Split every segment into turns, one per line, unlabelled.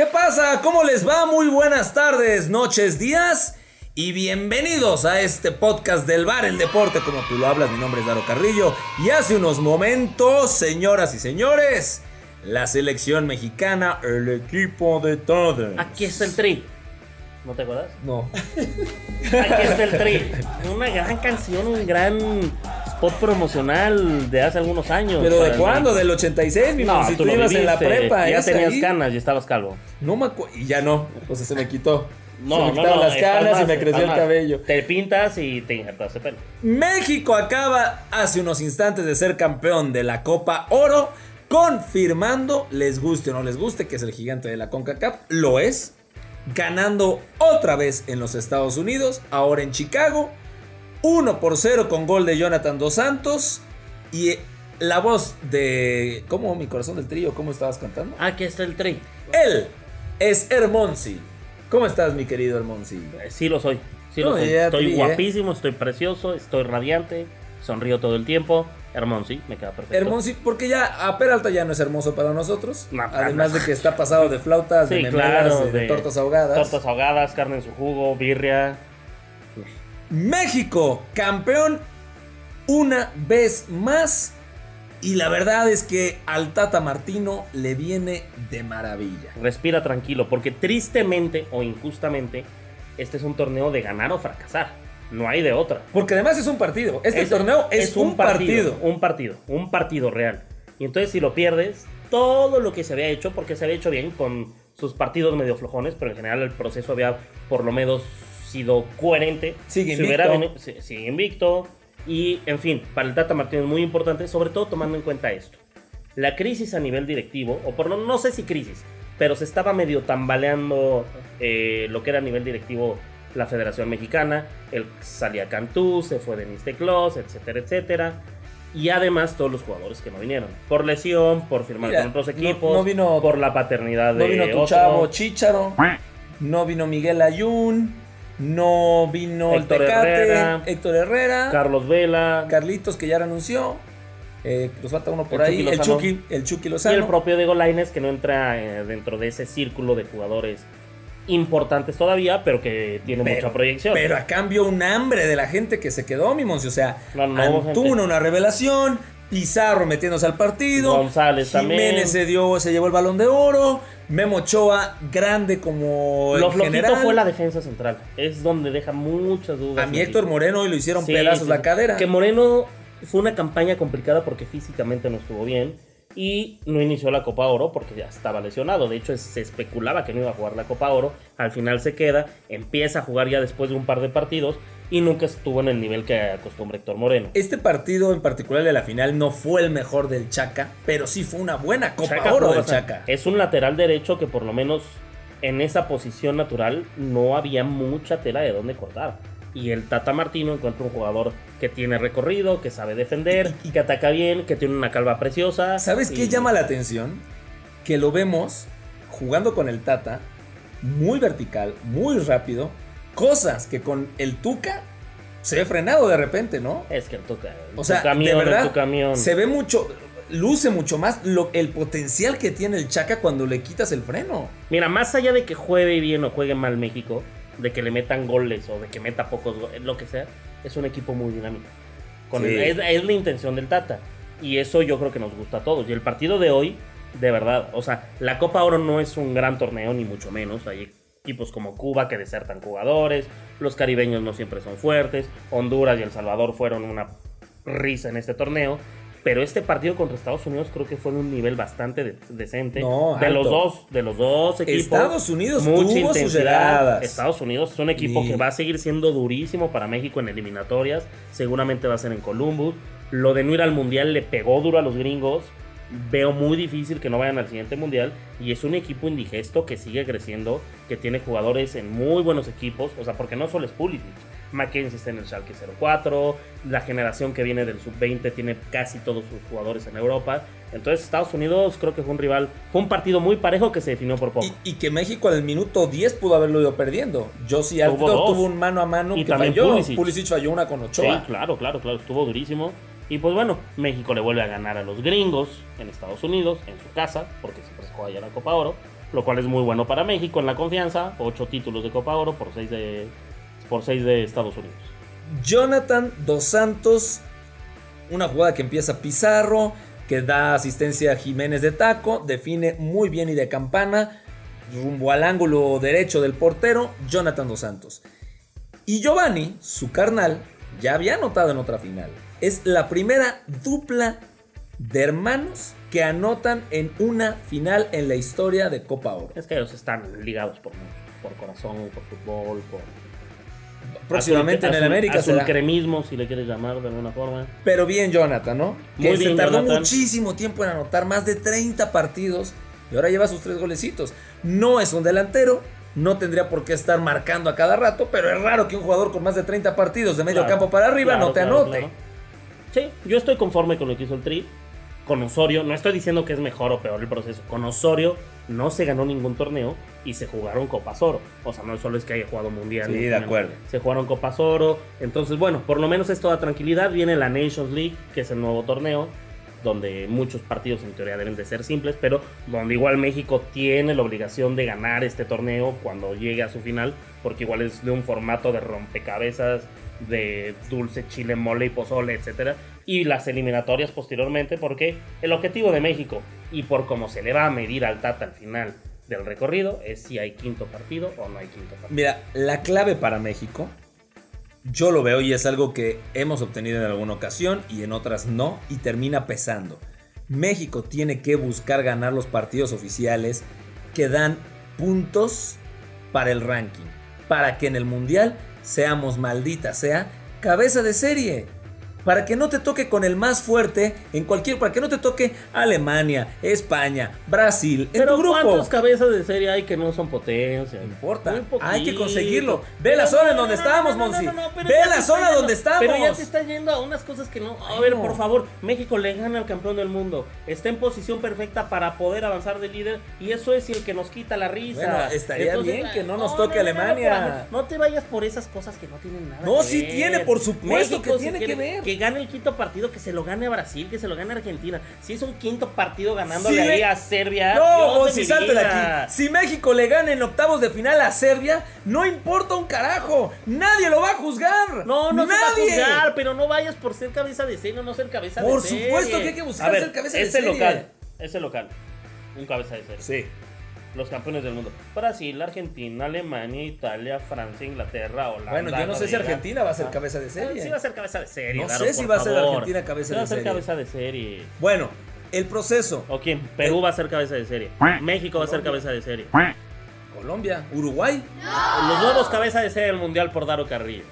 ¿Qué pasa? ¿Cómo les va? Muy buenas tardes, noches, días. Y bienvenidos a este podcast del Bar El Deporte, como tú lo hablas. Mi nombre es Daro Carrillo. Y hace unos momentos, señoras y señores, la selección mexicana, el equipo de todos.
Aquí está el tri. ¿No te acuerdas?
No.
Aquí está el tri. Una gran canción, un gran spot promocional de hace algunos años.
¿Pero de cuándo? ¿Del 86? Mi
No,
si
tú
ibas en la prepa.
Ya
¿es
tenías
ahí?
canas y estabas calvo.
No me acuerdo. Y ya no. O sea, se me quitó.
No,
se me quitaron
no,
las canas y me creció el cabello.
Te pintas y te injertas de pelo.
México acaba hace unos instantes de ser campeón de la Copa Oro, confirmando, les guste o no les guste, que es el gigante de la CONCACAF, lo es, ganando otra vez en los Estados Unidos, ahora en Chicago, 1 por 0 con gol de Jonathan Dos Santos y la voz de... ¿Cómo? Mi corazón del trío, ¿cómo estabas cantando?
Aquí está el tri.
Él es Hermonsi. ¿Cómo estás, mi querido Hermonsi?
Eh, Sí lo soy. Sí
No,
lo soy. Estoy
¿eh?
guapísimo, estoy precioso, estoy radiante, sonrío todo el tiempo. Hermón, sí, me queda perfecto.
Hermoso, porque ya a Peralta ya no es hermoso para nosotros.
No,
además
no.
de que está pasado de flautas, de
Sí,
memelas,
claro,
de, de
de
tortas ahogadas.
Tortas ahogadas, carne en su jugo, birria.
México, campeón una vez más. Y la verdad es que al Tata Martino le viene de maravilla.
Respira tranquilo, porque tristemente o injustamente, este es un torneo de ganar o fracasar. No hay de otra.
Porque además es un partido. Este
Es-
torneo es, un partido.
Un partido, un partido real. Y entonces si lo pierdes, todo lo que se había hecho, porque se había hecho bien con sus partidos medio flojones, pero en general el proceso había por lo menos sido coherente.
Sigue
Si hubiera
invicto.
si- sigue invicto. Y en fin, para el Tata Martino es muy importante, sobre todo tomando en cuenta esto. La crisis a nivel directivo, o por no, no sé si crisis, pero se estaba medio tambaleando eh, lo que era a nivel directivo la Federación Mexicana. El, salía Cantú, se fue Denis Teclos, etcétera, etcétera. Y además todos los jugadores que no vinieron. Por lesión, por firmar
Mira,
con otros
no-
equipos,
no vino-
por la paternidad de
No vino tu chavo Chicharo. No vino Miguel Ayun. No vino
Héctor
el Tecate.
Herrera.
Héctor Herrera.
Carlos Vela.
Carlitos que ya renunció. Eh, nos falta uno por
El
ahí.
Chucky
el. Chucky. El Chucky
y
Lozano.
el propio Diego Lainez que no entra eh, dentro de ese círculo de jugadores importantes todavía, pero que tiene
Pero-
mucha proyección.
Pero a cambio un hambre de la gente que se quedó, mi Monsi. O sea,
No, no,
Antuna una revelación, Pizarro metiéndose al partido,
González
Jiménez
también.
se dio, se llevó el balón de oro, Memo Ochoa grande como
Lo
en
flojito
general.
fue la defensa central. Es donde deja muchas dudas.
A mi. Héctor Moreno hoy lo hicieron
Sí,
pedazos
sí,
la cadera.
Que Moreno fue una campaña complicada porque físicamente no estuvo bien. Y no inició la Copa Oro porque ya estaba lesionado. De hecho, se especulaba que no iba a jugar la Copa Oro. Al final se queda, empieza a jugar ya después de un par de partidos. Y nunca estuvo en el nivel que acostumbra Héctor Moreno.
Este partido en particular de la final no fue el mejor del Chaca, pero sí fue una buena Copa
Chaca
Oro del. Chaca.
Es un lateral derecho que por lo menos en esa posición natural no había mucha tela de dónde cortar. Y el Tata Martino encuentra un jugador que tiene recorrido, que sabe defender, que ataca bien, que tiene una calva preciosa.
¿Sabes qué
y-
llama la atención? Que lo vemos jugando con el Tata, muy vertical, muy rápido, cosas que con el Tuca se ve frenado de repente, ¿no?
Es que el toca.
O sea,
camión,
de verdad,
tu camión.
se ve mucho, luce mucho más lo- el potencial que tiene el Chaca cuando le quitas el freno.
Mira, más allá de que juegue bien o juegue mal México, de que le metan goles o de que meta pocos goles, lo que sea, es un equipo muy dinámico. Con
Sí.
el- es, es la intención del Tata. Y eso yo creo que nos gusta a todos. Y el partido de hoy, de verdad, o sea, la Copa Oro no es un gran torneo, ni mucho menos. Hay equipos como Cuba que desertan jugadores, los caribeños no siempre son fuertes, Honduras y El Salvador fueron una risa en este torneo. Pero este partido contra Estados Unidos creo que fue en un nivel bastante de- decente.
No,
de los dos, de los dos equipos.
Estados Unidos
mucha
tuvo sus llegadas.
Estados Unidos es un equipo
Sí.
que va a seguir siendo durísimo para México en eliminatorias. Seguramente va a ser en Columbus. Lo de no ir al mundial le pegó duro a los gringos. Veo muy difícil que no vayan al siguiente mundial. Y es un equipo indigesto que sigue creciendo, que tiene jugadores en muy buenos equipos. O sea, porque no solo es Pulisic. Mackenzie está en el Schalke 04. La generación que viene del sub-20 tiene casi todos sus jugadores en Europa. Entonces, Estados Unidos creo que fue un rival. Fue un partido muy parejo que se definió por poco.
Y, y que México al minuto 10 pudo haberlo ido perdiendo. Josie
dos.
tuvo un mano a mano
Y
que
también
falló.
Pulisic.
Pulisic. falló una con
Sí,
Ochoa.
claro, claro, claro, estuvo durísimo. Y pues bueno, México le vuelve a ganar a los gringos en Estados Unidos, en su casa, porque siempre se juega allá la Copa Oro. lo cual es muy bueno para México en la confianza. Ocho títulos de Copa Oro por seis de, por seis de Estados Unidos.
Jonathan Dos Santos, una jugada que empieza Pizarro, que da asistencia a Jiménez de taco, define muy bien y de campana, rumbo al ángulo derecho del portero, Jonathan Dos Santos. Y Giovanni, su carnal, ya había anotado en otra final. Es la primera dupla de hermanos que anotan en una final en la historia de Copa Oro.
Es que ellos están ligados por por corazón, por fútbol, por
Próximamente en el América
azul
será.
cremismo, si le quieres llamar de alguna forma.
Pero bien Jonathan, ¿no? Que se tardó
Jonathan.
muchísimo tiempo en anotar, más de 30 partidos y ahora lleva sus tres golecitos. No es un delantero, no tendría por qué estar marcando a cada rato, pero es raro que un jugador con más de 30 partidos de medio
Claro,
campo para arriba
claro,
no te
claro,
anote.
Sí, yo estoy conforme con lo que hizo el Tri. Con Osorio, no estoy diciendo que es mejor o peor el proceso. Con Osorio no se ganó ningún torneo y se jugaron Copas Oro. O sea, no solo es que haya jugado Mundial.
Sí, de acuerdo.
Se jugaron Copas Oro. Entonces, bueno, por lo menos es toda tranquilidad. Viene la Nations League, que es el nuevo torneo, donde muchos partidos en teoría deben de ser simples, pero donde igual México tiene la obligación de ganar este torneo cuando llegue a su final, porque igual es de un formato de rompecabezas, de dulce, chile, mole y pozole, etcétera, y las eliminatorias posteriormente, porque el objetivo de México y por cómo se le va a medir al Tata al final del recorrido es si hay quinto partido o no hay quinto partido.
Mira, la clave para México, yo lo veo y es algo que hemos obtenido en alguna ocasión y en otras no, y termina pesando. México tiene que buscar ganar los partidos oficiales que dan puntos para el ranking, para que en el Mundial seamos maldita sea cabeza de serie. Para que no te toque con el más fuerte en cualquier, para que no te toque Alemania, España, Brasil, en
Pero
tu grupo.
¿cuántas cabezas de serie hay que no son potencia?
No importa, hay que conseguirlo. Ve
Pero
la zona
no,
en donde
no,
estamos, Monsi.
no, no, pero
Ve la zona donde
yendo- Pero ya
estamos.
te está yendo a unas cosas que no. A ver, por favor, México le gana al campeón del mundo. Está en posición perfecta para poder avanzar de líder. Y eso es el que nos quita la risa.
Bueno, estaría bien que no nos toque Alemania.
No, te vayas por esas cosas que no tienen nada
No,
que
sí
ver.
tiene, por supuesto que
si
tiene que ver.
Que gane el quinto partido, que se lo gane a Brasil, que se lo gane a Argentina. Si es un quinto partido ganándole
Sí,
ahí a Serbia.
No, Monsi,
mi
salte de aquí. Si México le gana en octavos de final a Serbia, no importa un carajo. Nadie lo va a juzgar.
No, no se va a
Nadie.
juzgar, pero no vayas por ser cabeza de serie o no ser cabeza
Por
de serie.
supuesto que hay que buscar
A ver,
ser cabeza de
ese
serie.
local, ese local, un cabeza de serie.
Sí.
Los campeones del mundo. Brasil, Argentina, Alemania, Italia, Francia, Inglaterra, Holanda.
Bueno, yo no sé si. Argentina va a ser
Ah.
cabeza de serie.
Sí va a ser cabeza de serie.
No sé si va a ser. Argentina cabeza
Sí
de
va a ser
serie.
cabeza de serie.
Bueno, el proceso.
¿O quién? Perú va a ser cabeza de serie. México va a ser cabeza de serie.
Colombia, Uruguay.
Los nuevos cabeza de serie del mundial por Daro Carrillo.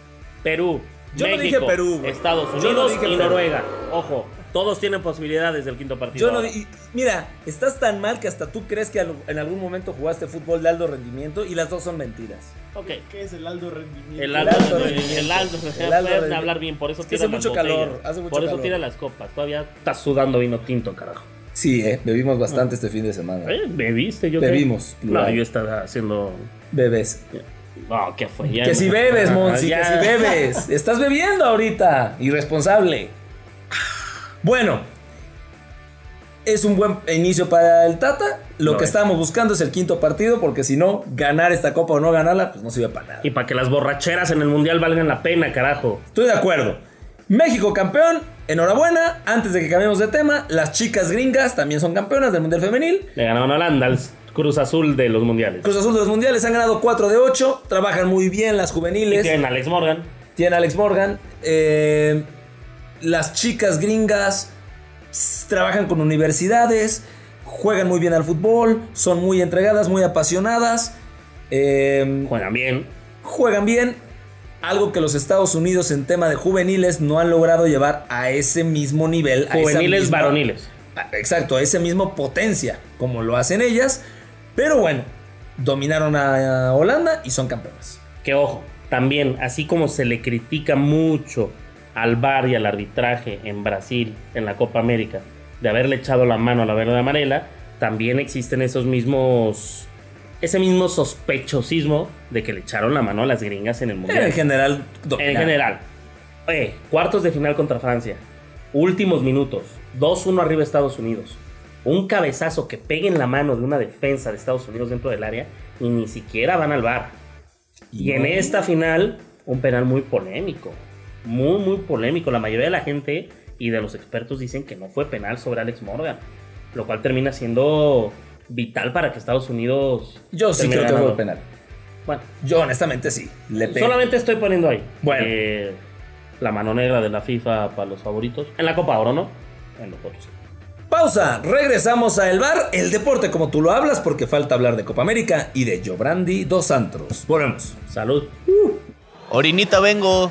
Perú.
Yo no dije Perú, güey.
Estados
no
Unidos y
Perú.
Noruega. Ojo, todos tienen posibilidades del quinto partido.
Yo no, y- mira, estás tan mal que hasta tú crees que en algún momento jugaste fútbol de alto rendimiento y las dos son mentiras.
Ok.
¿Qué es el Aldo Rendimiento?
El
El
alto,
alto
el
rendimiento.
alto,
El alto rendimiento.
hablar bien, por eso
Es que
tira
hace mucho calor,
botellas.
hace mucho
Por eso
calor.
tira las copas, todavía estás sudando vino tinto, carajo.
Sí, eh, bebimos bastante este fin de semana.
Eh, ¿Bebiste yo?
Bebimos,
No, yo estaba haciendo...
Bebes.
No, ¿qué fue? Ya
Que
no-
si bebes,
Ah,
Monsi, que si bebes. Estás bebiendo ahorita. Irresponsable. Bueno. Es un buen inicio para el Tata. Lo que
es.
estábamos buscando es el quinto partido, porque si no, ganar esta copa o no ganarla, pues no sirve para nada.
Y para que las borracheras en el mundial valgan la pena, carajo.
Estoy de acuerdo. México campeón, enhorabuena. Antes de que cambiemos de tema, las chicas gringas también son campeonas del Mundial Femenil.
Le ganaron a Holanda al Cruz Azul de los mundiales.
Cruz Azul de los Mundiales han ganado 4 de 8. Trabajan muy bien las
Y
juveniles.
tienen a Alex Morgan.
Tiene Alex Morgan. eh, las chicas gringas trabajan con universidades, juegan muy bien al fútbol, son muy entregadas, muy apasionadas, eh,
Juegan bien.
juegan bien. Algo que los Estados Unidos en tema de juveniles no han logrado llevar a ese mismo nivel. a
Juveniles
misma-
varoniles.
a- Exacto, a ese mismo potencia como lo hacen ellas. Pero bueno, dominaron a Holanda y son campeonas.
Que ojo, también, así como se le critica mucho al VAR y al arbitraje en Brasil, en la Copa América, de haberle echado la mano a la verde amarela, también existen esos mismos. Ese mismo sospechosismo de que le echaron la mano a las gringas en el mundial.
En general,
En
dominaron.
general. Oye, cuartos de final contra Francia. Últimos minutos. 2-1 arriba Estados Unidos. un cabezazo que pegue en la mano de una defensa de Estados Unidos dentro del área y ni siquiera van al bar. Y en esta final, un penal muy polémico. Muy, muy polémico. La mayoría de la gente y de los expertos dicen que no fue penal sobre Alex Morgan. Lo cual termina siendo vital para que Estados Unidos.
Yo sí creo que fue penal.
Bueno,
Yo honestamente sí. Le
solamente estoy poniendo ahí.
Bueno.
eh, la mano negra de la FIFA para los favoritos. En la Copa Oro, ¿no? En los otros. sí.
Pausa, regresamos a El Bar, el deporte como tú lo hablas, porque falta hablar de Copa América y de Jobrandi dos Antros. Volvemos.
Salud.
Orinita vengo.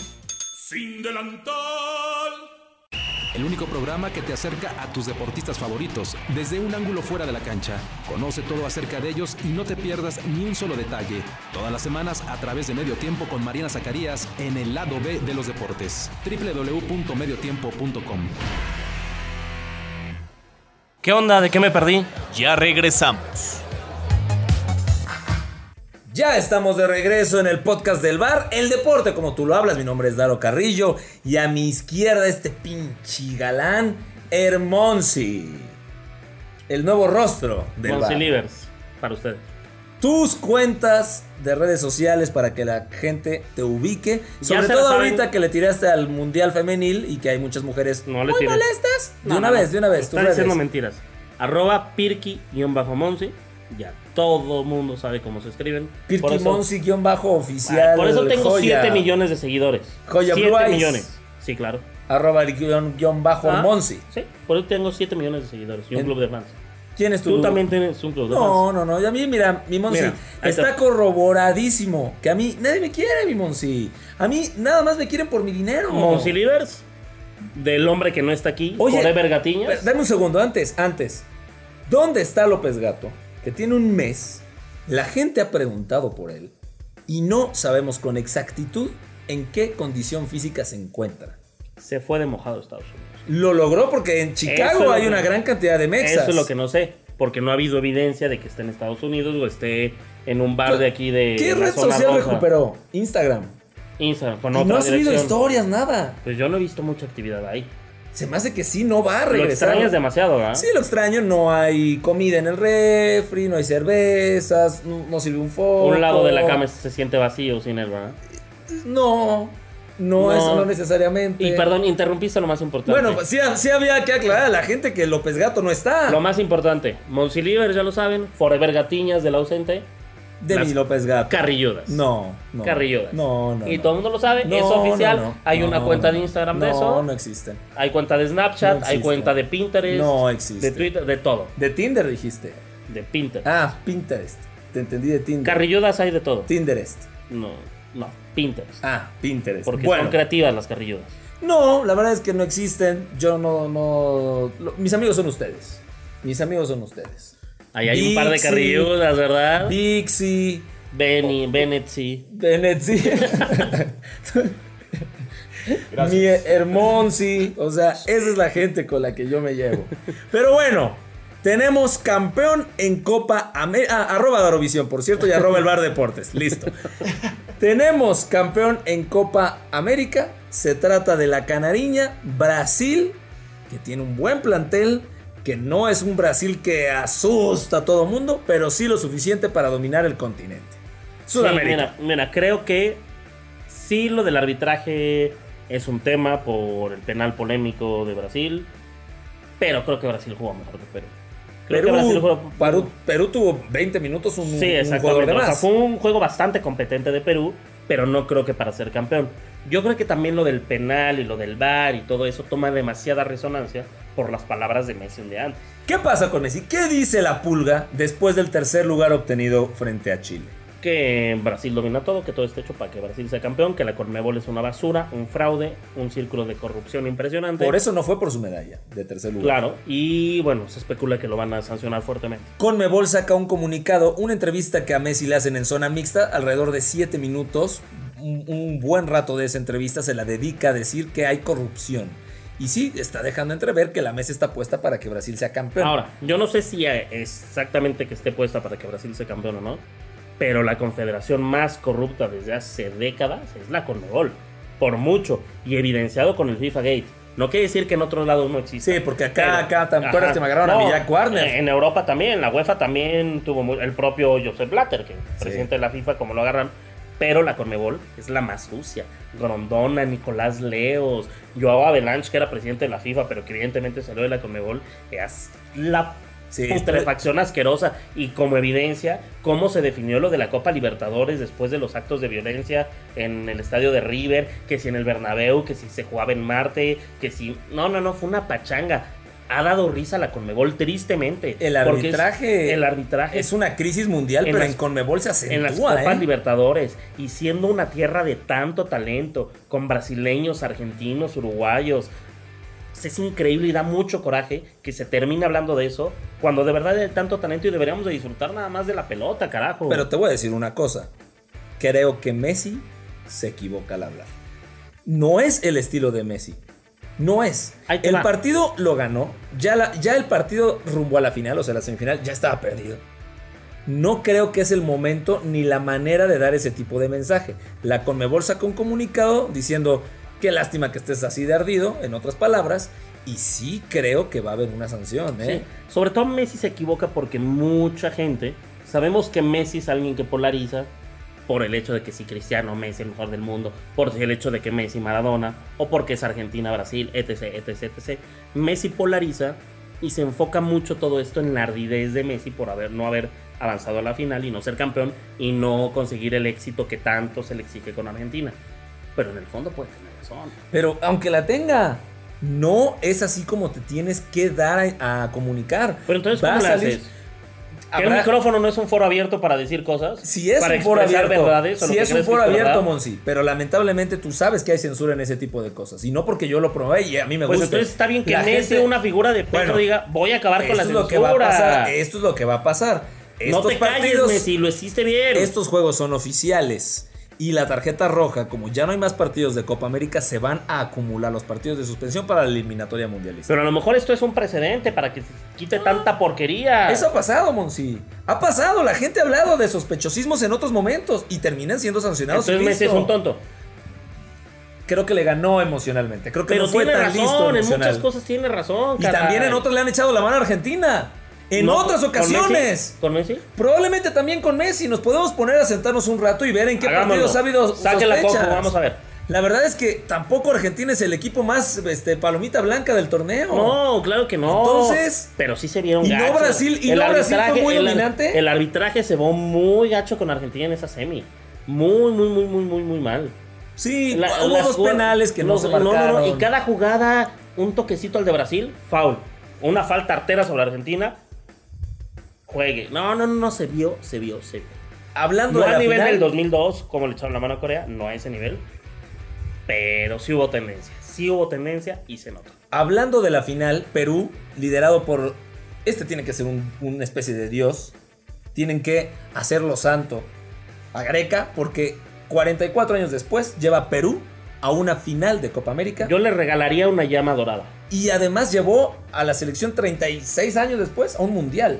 Sin Delantal.
El único programa que te acerca a tus deportistas favoritos desde un ángulo fuera de la cancha. Conoce todo acerca de ellos y no te pierdas ni un solo detalle. Todas las semanas a través de Medio Tiempo con Mariana Zacarías en el lado B de los deportes. www.mediotiempo.com.
¿Qué onda? ¿De qué me perdí?
Ya regresamos.
Ya estamos de regreso en el podcast del bar, el deporte como tú lo hablas. Mi nombre es Daro Carrillo y a mi izquierda este pinche galán, Hermonsi. El nuevo rostro del
Monsi
bar.
Livers, para ustedes.
Tus cuentas de redes sociales para que la gente te ubique. Sobre todo
saben.
ahorita que le tiraste al Mundial Femenil y que hay muchas mujeres
No le
muy
tires.
molestas. De
No,
una
no,
vez, de una vez.
Están diciendo mentiras. Arroba Pirki-Monsi. Ya todo mundo sabe cómo se escriben. Por eso-
Pirkimonsi-oficial.
Por eso tengo
joya.
7 millones de seguidores.
Joya
7
Blue Eyes.
millones. Sí, claro.
Arroba el guion, guion bajo
Ah,
Monsi.
Sí, por eso tengo 7 millones de seguidores y un
En-
club de fans.
¿Quién es tu
Tú también tienes un club de
No,
fans.
no, no. Y a mí, mira, mi Monsi
Mira,
está
está.
corroboradísimo. Que a mí nadie me quiere, mi Monsi. A mí nada más me quieren por mi dinero.
Monsi Livers, del hombre que no está aquí,
Oye,
Forever Gatiñas.
Dame un segundo, antes, antes. ¿Dónde está López Gato? Que tiene un mes. La gente ha preguntado por él. Y no sabemos con exactitud en qué condición física se encuentra.
Se fue de mojado a Estados Unidos.
Lo logró porque en Chicago hay
que-
una gran cantidad de mexas.
Eso es lo que no sé, porque no ha habido evidencia de que esté en Estados Unidos o esté en un bar de aquí de.
¿Qué red social
roja.
recuperó? Instagram.
Instagram, con
Y
otra
no ha subido historias, nada.
Pues yo no he visto mucha actividad ahí.
Se me hace que sí, no va a
Lo
regresar.
extrañas demasiado, ¿verdad?
Sí, lo extraño. No hay comida en el refri, no hay cervezas, no, no sirve un foco.
Un lado de la cama se siente vacío sin él, ¿verdad?
No, no,
No.
eso no necesariamente.
Y perdón, interrumpiste lo más importante.
Bueno, pues sí, sí había que aclarar a la gente que López Gato no está.
Lo más importante, Monsi Livers, ya lo saben, Forever Gatiñas del ausente,
de mi
las
López Gato.
Carrilludas.
No, no.
Carrilludas.
No, no.
Y
no.
todo el mundo lo sabe,
No,
es oficial.
no, no.
Hay
No,
una cuenta
no.
de Instagram de
No,
eso.
no existen.
Hay cuenta de Snapchat,
No
hay cuenta de Pinterest.
No existe.
De Twitter, de todo.
De Tinder dijiste.
De Pinterest.
Ah, Pinterest. Te entendí de Tinder.
Carrilludas hay de todo.
Tinderest.
No, no, Pinterest.
Ah, Pinterest.
Porque
bueno,
son creativas las carrilludas.
no, la verdad es que no existen. Yo no, no. lo- mis amigos son ustedes. Mis amigos son ustedes.
Ahí hay un par de carrilludas, ¿verdad?
Dixie,
Benny, Bennett, sí.
Bennett, sí. Mi Hermonsi. O sea, esa es la gente con la que yo me llevo. Pero bueno, tenemos campeón en Copa América. arroba Darovisión, por cierto, y arroba el Bar Deportes. Listo. tenemos campeón en Copa América. Se trata de la Canariña, Brasil, que tiene un buen plantel. Que no es un Brasil que asusta a todo mundo, pero sí lo suficiente para dominar el continente. Sudamérica.
Sí, mira, mira, creo que sí lo del arbitraje es un tema por el penal polémico de Brasil, pero creo que Brasil jugó mejor que Perú. Creo que
Perú,
Brasil jugó-
Perú, Perú tuvo 20 minutos un,
Sí,
un jugador de
O sea,
más.
fue un juego bastante competente de Perú, pero no creo que para ser campeón. Yo creo que también lo del penal y lo del VAR y todo eso toma demasiada resonancia por las palabras de Messi un día antes.
¿Qué pasa con Messi? ¿Qué dice la pulga después del tercer lugar obtenido frente a Chile?
Que Brasil domina todo, que todo está hecho para que Brasil sea campeón, que la Conmebol es una basura, un fraude, un círculo de corrupción impresionante.
Por eso no fue por su medalla de tercer lugar.
Claro, y bueno, se especula que lo van a sancionar fuertemente.
Conmebol saca un comunicado, una entrevista que a Messi le hacen en zona mixta, alrededor de 7 minutos. Un, un buen rato de esa entrevista se la dedica a decir que hay corrupción. Y sí, está dejando entrever que la mesa está puesta para que Brasil sea campeón.
Ahora, yo no sé si exactamente que esté puesta para que Brasil sea campeón o no, pero la confederación más corrupta desde hace décadas es la Conmebol, por mucho, y evidenciado con el FIFA Gate. No quiere decir que en otros lados no existe.
Sí, porque acá, acá, ¿te que me agarraron a
No,
Jack Warner?
En Europa también, la UEFA también tuvo muy- el propio Joseph Blatter, que presidente de la FIFA, como lo agarran. Pero la Conmebol es la más sucia. Grondona, Nicolás Leos, Joao Avalanche, que era presidente de la FIFA, pero que evidentemente salió de la Conmebol, es la
Sí,
putrefacción asquerosa. Y como evidencia, cómo se definió lo de la Copa Libertadores después de los actos de violencia en el estadio de River, que si en el Bernabéu, que si se jugaba en Marte, que si... No, no, no, fue una pachanga. Ha dado risa la Conmebol tristemente.
El
porque es-
arbitraje,
el arbitraje
es una crisis mundial,
En
pero
las-
en Conmebol se acentúa,
en las Copas
¿eh?
Libertadores y siendo una tierra de tanto talento, con brasileños, argentinos, uruguayos. Es increíble y da mucho coraje que se termine hablando de eso cuando de verdad hay tanto talento y deberíamos de disfrutar nada más de la pelota, carajo.
Pero te voy a decir una cosa. Creo que Messi se equivoca al hablar. No es el estilo de Messi. No es. El
va.
partido lo ganó. Ya, la- ya el partido rumbo a la final, o sea, la semifinal, ya estaba perdido. No creo que es el momento ni la manera de dar ese tipo de mensaje. La Conmebol sacó un comunicado diciendo qué lástima que estés así de ardido, en otras palabras, y sí creo que va a haber una sanción. ¿eh?
Sí. Sobre todo Messi se equivoca porque mucha gente, sabemos que Messi es alguien que polariza por el hecho de que si Cristiano Messi es el mejor del mundo, por el hecho de que Messi Maradona, o porque es Argentina, Brasil, etc, etc, etc. Messi polariza y se enfoca mucho todo esto en la ardidez de Messi por haber, no haber avanzado a la final y no ser campeón y no conseguir el éxito que tanto se le exige con Argentina. Pero en el fondo puede tener razón.
Pero aunque la tenga, no es así como te tienes que dar a, a comunicar.
Pero entonces, ¿cómo
a
le
salir-
haces? ¿Que el micrófono no es un foro abierto para decir cosas?
Si es
para
un foro abierto,
verdades, o lo
si
que
es un
crees que
foro
es
abierto,
verdad.
Monsi, pero lamentablemente tú sabes que hay censura en ese tipo de cosas. Y no porque yo lo probé y a mí me
Pues
gusta.
entonces está bien que
La gente-
una figura de
Bueno,
diga, voy a acabar con la
Esto es
censura.
lo que va a pasar. Esto es lo que va a pasar.
no te calles, Messi, lo hiciste bien.
estos juegos son oficiales. Y la tarjeta roja, como ya no hay más partidos de Copa América, se van a acumular los partidos de suspensión para la eliminatoria mundialista.
Pero a lo mejor esto es un precedente para que se quite tanta porquería.
Eso ha pasado, Monsi. Ha pasado. La gente ha hablado de sospechosismos en otros momentos y terminan siendo sancionados.
Entonces Messi es
listo.
un tonto.
Creo que le ganó emocionalmente. Creo que
Pero
no fue
tiene
tan listo
razón, en
emocional.
muchas cosas tiene razón.
Y también en otros le han echado la mano a Argentina. En
No,
otras
¿con
ocasiones.
Messi? ¿Con Messi?
Probablemente también con Messi. Nos podemos poner a sentarnos un rato y ver en qué
Hagámoslo.
partidos ha habido
Saque la
sospechas.
copa, vamos a ver.
La verdad es que tampoco Argentina es el equipo más este, palomita blanca del torneo.
No, claro que no.
Entonces-
Pero sí se vieron
¿Y no. Brasil- y no Brasil fue muy
el-
dominante?
El, arbitraje se vio muy gacho con Argentina en esa semi. Muy, muy, muy, muy, muy, muy mal.
Sí,
La-
hubo dos penales que no se marcaron.
No, no, y cada jugada, un toquecito al de Brasil, foul. Una falta artera sobre Argentina, juegue. No, no, no, no, se vio, se vio, se vio.
Hablando
No
de
a
la
nivel
final,
del 2002, como le echaron la mano a Corea, no a ese nivel. Pero sí hubo tendencia, sí hubo tendencia y se nota.
Hablando de la final, Perú, liderado por. Este tiene que ser un- una especie de dios. Tienen que hacerlo santo a Greca, porque 44 años después lleva Perú a una final de Copa América.
Yo le regalaría una llama dorada.
Y además llevó a la selección 36 años después a un mundial.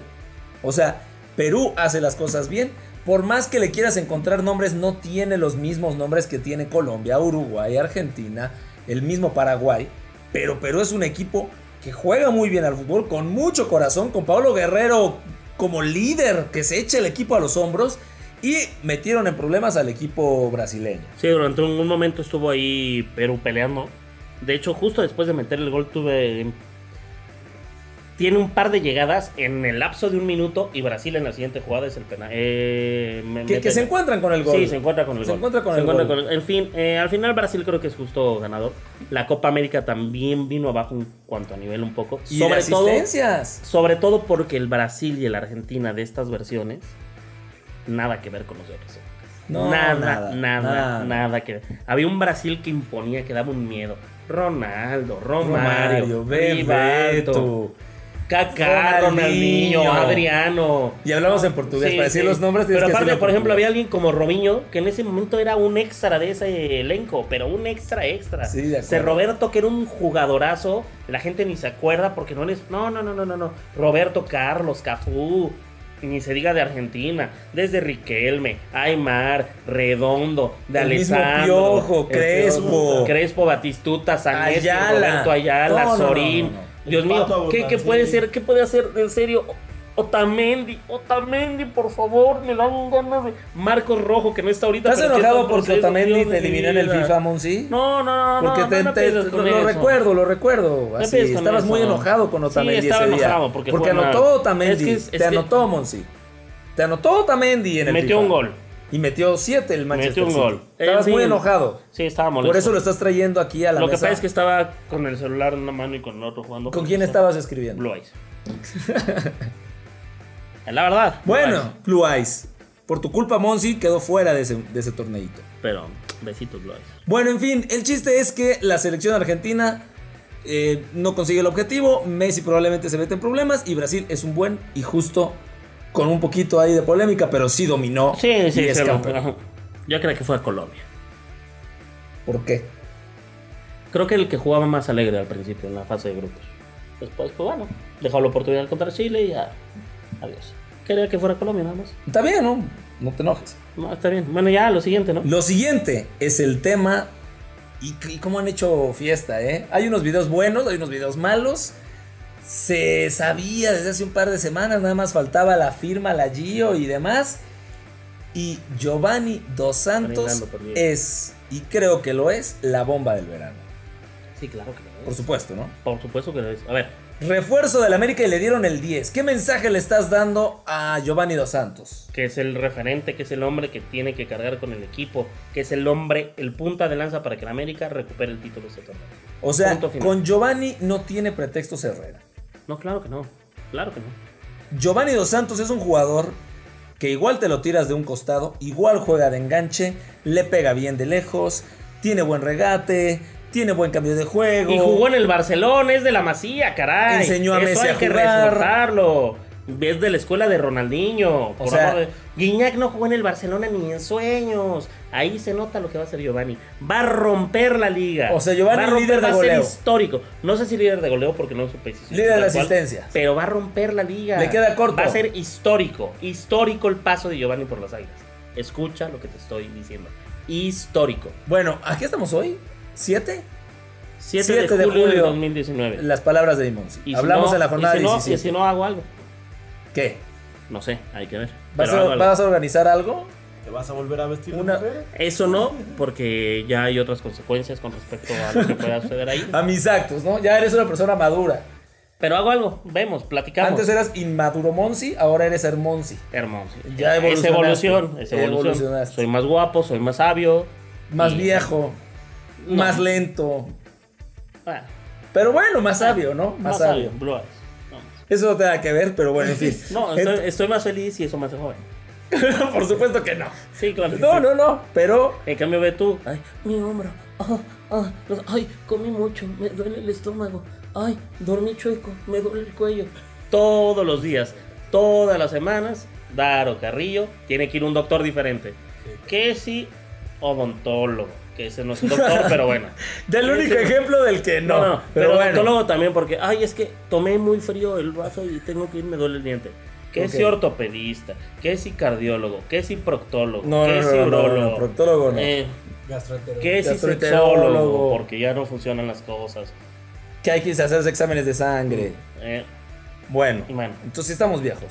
O sea, Perú hace las cosas bien. Por más que le quieras encontrar nombres, no tiene los mismos nombres que tiene Colombia, Uruguay, Argentina, el mismo Paraguay. Pero Perú es un equipo que juega muy bien al fútbol, con mucho corazón, con Pablo Guerrero como líder que se echa el equipo a los hombros. Y metieron en problemas al equipo brasileño.
Sí, durante un, un momento estuvo ahí Perú peleando. De hecho, justo después de meter el gol tuve... Tiene un par de llegadas en el lapso de un minuto y Brasil en la siguiente jugada es el penal. Eh, me-
Que,
me-
que se encuentran con el gol.
Sí, se encuentra con el
Se
gol.
encuentra con
Se
el
encuentra
gol.
con el- En fin, eh, al final Brasil creo que es justo ganador. La Copa América también vino abajo en cuanto a nivel un poco.
Y
sobre todo,
asistencias.
sobre todo porque el Brasil y el Argentina de estas versiones nada que ver con los de otros.
No,
nada,
nada,
nada,
nada.
nada, que ver. Había un Brasil que imponía, que daba un miedo. Ronaldo, Romario,
Romario,
Rivaldo, Kaká,
Ronaldinho.
Adriano.
Y hablamos en portugués.
Sí,
para decir
sí.
los nombres
Pero aparte, por ejemplo, había alguien como Robinho, que en ese momento era un extra de ese elenco, pero un extra extra.
Sí, de.
Se Roberto, que era un jugadorazo, la gente ni se acuerda porque no les. No, no, no, no, no, no. Roberto Carlos, Cafú. Ni se diga de Argentina, desde Riquelme, Aymar, Redondo, de
El mismo
Alessandro,
Piojo,
el
Crespo.
Piojo, Crespo, Batistuta, Zanetti,
Ayala.
Roberto Ayala,
no,
Sorín.
no, no.
Dios mío, ¿qué, puede ser? ¿Qué puede hacer en serio? Otamendi, Otamendi, por favor, me dan ganas de. Marcos Rojo, que no está ahorita.
¿Estás enojado porque
proceso,
Otamendi
Dios
te eliminó en el. FIFA, Monsi?
No, no, no,
Porque
no,
te,
no
te- lo
eso.
recuerdo, lo recuerdo. Así, estabas
eso.
muy enojado con
Sí,
Otamendi
estaba
ese día.
enojado porque
porque anotó Otamendi.
Es que es- es
te
que-
anotó, Monsi. Te anotó Otamendi en el
Metió
FIFA.
un gol.
Y metió siete el Manchester
Metió un
City.
gol.
Estabas
En
muy enojado.
Sí, estaba molesto.
Por eso lo estás trayendo aquí a la
Lo que
mesa.
pasa es que estaba con el celular en una mano y con el otro jugando.
¿Con quién estabas escribiendo?
Blue Eyes. Es la verdad. Blue
Bueno,
Eyes.
Blue Eyes. Por tu culpa, Monsi quedó fuera de ese, de ese torneito.
Pero, besitos, Blue Eyes.
Bueno, en fin, el chiste es que la selección argentina eh, no consigue el objetivo. Messi probablemente se mete en problemas. Y Brasil es un buen y justo, con un poquito ahí de polémica, pero sí dominó.
Sí, sí,
y es campeón.
Yo creo que fue a Colombia.
¿Por qué?
Creo que el que jugaba más alegre al principio en la fase de grupos. Después, pues bueno, dejó la oportunidad contra Chile y ya. Adiós. Quería que fuera Colombia nada más.
Está bien, ¿no? No te enojes.
No, está bien. Bueno, ya, lo siguiente, ¿no?
Lo siguiente es el tema. Y, y cómo han hecho fiesta, ¿eh? Hay unos videos buenos, hay unos videos malos. Se sabía desde hace un par de semanas, nada más faltaba la firma, la Gio y demás. Y Giovanni Dos Santos
por
es, y creo que lo es, la bomba del verano.
Sí, claro que lo
Por
es.
supuesto, ¿no?
Por supuesto que lo es. A ver,
Refuerzo del América y le dieron el 10. ¿Qué mensaje le estás dando a Giovanni Dos Santos?
que es el referente, que es el hombre que tiene que cargar con el equipo, que es el hombre, el punta de lanza para que el América recupere el título de este torneo.
O sea, con Giovanni no tiene pretextos Herrera.
No, claro que no. Claro que no.
Giovanni Dos Santos es un jugador que igual te lo tiras de un costado, igual juega de enganche, le pega bien de lejos, tiene buen regate, tiene buen cambio de juego.
Y jugó en el Barcelona, es de la Masía, caray.
Enseñó a
Eso
Messi
hay
a
que resaltarlo. Es de la escuela de Ronaldinho. Por
sea-
amor de- Guiñac no jugó en el Barcelona ni en sueños. Ahí se nota lo que va a hacer Giovanni. Va a romper la liga.
O sea, Giovanni
va a romper,
líder de
va a ser
goleo.
histórico. No sé si líder de goleo porque no supe si
Líder de asistencias.
Pero va a romper la liga.
Le queda corto.
Va a ser histórico. Histórico el paso de Giovanni por las águilas. Escucha lo que te estoy diciendo. Histórico.
Bueno, ¿aquí estamos hoy? ¿Siete?
7,
7
de julio de 2019.
Las palabras de Imonsi.
Y si
Hablamos
no-
en la jornada
y si no,
17.
Y si no hago algo.
¿Qué?
No sé, hay que ver.
¿Vas
Pero
a,
hago algo.
vas a organizar algo?
¿Te vas a volver a vestir
Una-
mujer?
Eso no, porque ya hay otras consecuencias con respecto a lo que pueda suceder ahí.
A mis actos, ¿no? Ya eres una persona madura.
Pero hago algo, vemos, platicamos.
Antes eras inmaduro Monsi, ahora eres Hermonsi.
Hermoso.
Ya
es
evolucionaste.
evolución, es evolución.
Evolucionaste.
Soy más guapo, soy más sabio.
Más
y-
viejo,
No.
más lento.
Ah,
Pero bueno, más sabio, ¿no? Más, sabio.
Blue eyes. No,
Eso no tiene que ver, pero bueno, en fin.
No, estoy, estoy más feliz y eso me hace joven.
Por supuesto que no.
Sí, claro.
No,
sí.
no, no. Pero
En cambio ve tú, ay, mi hombro, ah, ah, ay, comí mucho, me duele el estómago, ay, dormí chueco, me duele el cuello. Todos los días, todas las semanas, Daro Carrillo tiene que ir a un doctor diferente. Que si odontólogo, que ese no es un doctor, pero bueno.
del
Que
único
ese-
ejemplo del que no.
No, no,
pero,
pero,
bueno.
odontólogo también porque, ay, es que tomé muy frío el vaso y tengo que ir, me duele el diente. Que
Ok.
si ortopedista, que si cardiólogo, que si proctólogo,
No, no,
urólogo.
no, proctólogo no.
Eh, si
Gastroenterólogo.
sexólogo, porque ya no funcionan las cosas.
Que hay que hacerse exámenes de sangre.
Eh,
Bueno,
bueno.
entonces sí estamos viejos.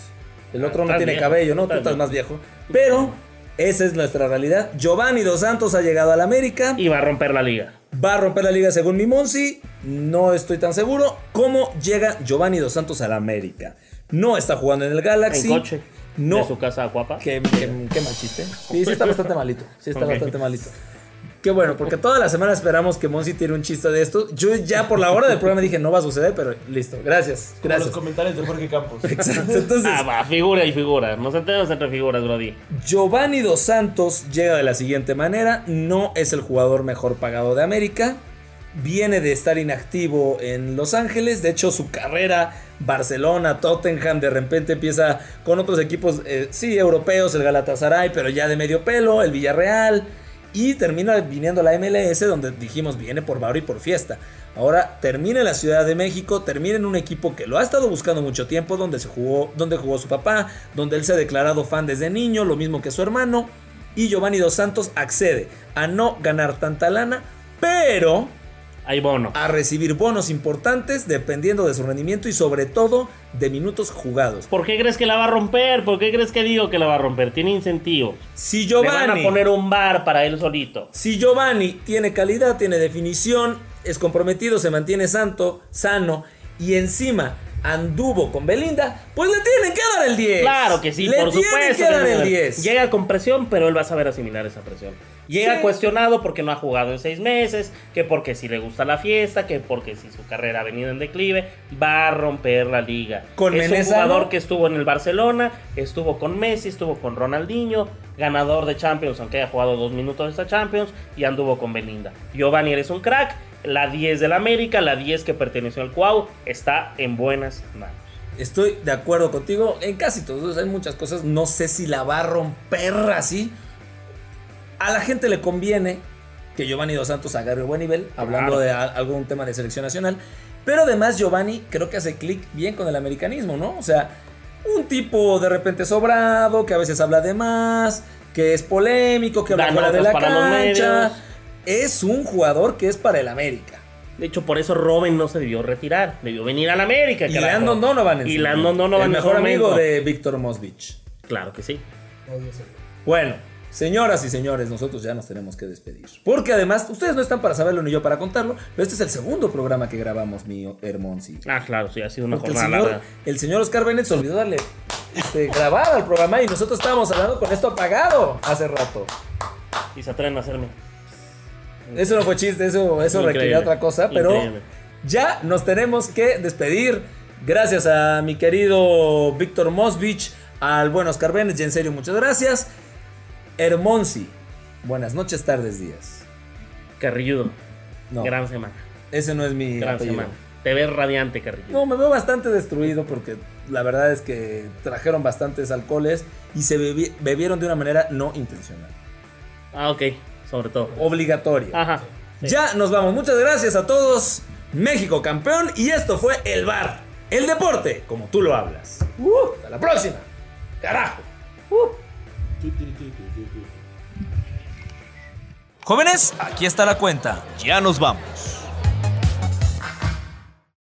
El otro no tiene
viejo,
cabello, ¿no? Tú
estás viejo.
más viejo. Pero esa es nuestra realidad. Giovanni Dos Santos ha llegado al América.
y va a romper la liga.
Va a romper la liga según mi Monsi. No estoy tan seguro. ¿Cómo llega Giovanni Dos Santos al América? No está jugando en el Galaxy.
En coche.
No.
De su casa a Cuapa.
Qué, qué- qué mal chiste. Sí, sí está bastante malito. Sí está bastante malito. Qué bueno, porque toda la semana esperamos que Monsi tire un chiste de esto. Yo ya por la hora del programa dije, no va a suceder, pero listo. Gracias.
Como
Gracias.
los comentarios de Jorge Campos.
Exacto. Entonces,
Ah, va, figura y figura. Nos entendemos entre figuras, Brody.
Giovanni Dos Santos llega de la siguiente manera. No es el jugador mejor pagado de América. Viene de estar inactivo en Los Ángeles. De hecho, su carrera, Barcelona, Tottenham, de repente empieza con otros equipos, eh, sí, europeos, el Galatasaray, pero ya de medio pelo, el Villarreal. Y termina viniendo la MLS, donde dijimos viene por bar y por fiesta. Ahora termina en la Ciudad de México, termina en un equipo que lo ha estado buscando mucho tiempo, donde se jugó, donde jugó su papá, donde él se ha declarado fan desde niño, lo mismo que su hermano. Y Giovanni Dos Santos accede a no ganar tanta lana, pero
Hay bono.
a recibir bonos importantes dependiendo de su rendimiento y sobre todo de minutos jugados.
¿Por qué crees que la va a romper? ¿Por qué crees que digo que la va a romper? Tiene incentivos.
Si
Le van a
Giovanni,
poner un bar para él solito.
si Giovanni tiene calidad, tiene definición, es comprometido, se mantiene santo, sano y encima anduvo con Belinda, pues le tienen que dar el 10.
Claro que sí,
le
por
tienen
supuesto.
que dar
que
el
no.
10.
Llega con presión, pero él va a saber asimilar esa presión. Llega
Sí.
cuestionado porque no ha jugado en seis meses, que porque si le gusta la fiesta, que porque si su carrera ha venido en declive, va a romper la liga.
Con
es un
Menezano.
jugador que estuvo en el Barcelona, estuvo con Messi, estuvo con Ronaldinho, ganador de Champions, aunque haya jugado dos minutos esa Champions, y anduvo con Belinda. Giovanni eres un crack, la 10 del América, la 10 que perteneció al Cuau, está en buenas manos.
Estoy de acuerdo contigo en casi todos. Hay muchas cosas. No sé si la va a romper así. A la gente le conviene que Giovanni Dos Santos agarre buen nivel, hablando
Claro.
de a- algún tema de selección nacional. Pero además Giovanni creo que hace clic bien con el americanismo, ¿no? O sea, un tipo de repente sobrado, que a veces habla de más, que es polémico, que habla fuera de la cancha. Es un jugador que es para el América.
De hecho, por eso Robin no se debió retirar. Debió venir al América.
Y
carajo.
Landon Donovan en
Y Landon Donovan
El mejor amigo
momento.
de Víctor Mosvich.
Claro que sí.
Bueno, señoras y señores, nosotros ya nos tenemos que despedir. Porque además, ustedes no están para saberlo ni yo para contarlo, pero este es el segundo programa que grabamos, mi Hermonsi.
Ah, claro, sí, ha sido una
Porque el
jornada
señor,
larga.
el señor Oscar Bennett se olvidó darle este, grabar al programa y nosotros estábamos hablando con esto apagado hace rato.
Y se atreven a hacerme.
Eso no fue chiste, eso, eso
Increíble.
requería otra cosa, pero
Increíble.
ya nos tenemos que despedir. Gracias a mi querido Víctor Mosvich, al buen Oscar Bennett, y en serio, muchas gracias. Hermonsi, buenas noches, tardes, días.
Carrilludo.
No,
Gran semana.
ese no es mi
Gran
apellido.
semana. Te ves radiante, Carrilludo.
No, me veo bastante destruido porque la verdad es que trajeron bastantes alcoholes y se bebi- bebieron de una manera no intencional,
Ah, ok. Sobre todo.
obligatoria.
Ajá. sí.
Ya nos vamos. Muchas gracias a todos. México campeón. Y esto fue el bar. El deporte, como tú lo hablas. Uh, hasta la próxima. Carajo.
Jóvenes, aquí está la cuenta. Ya nos vamos.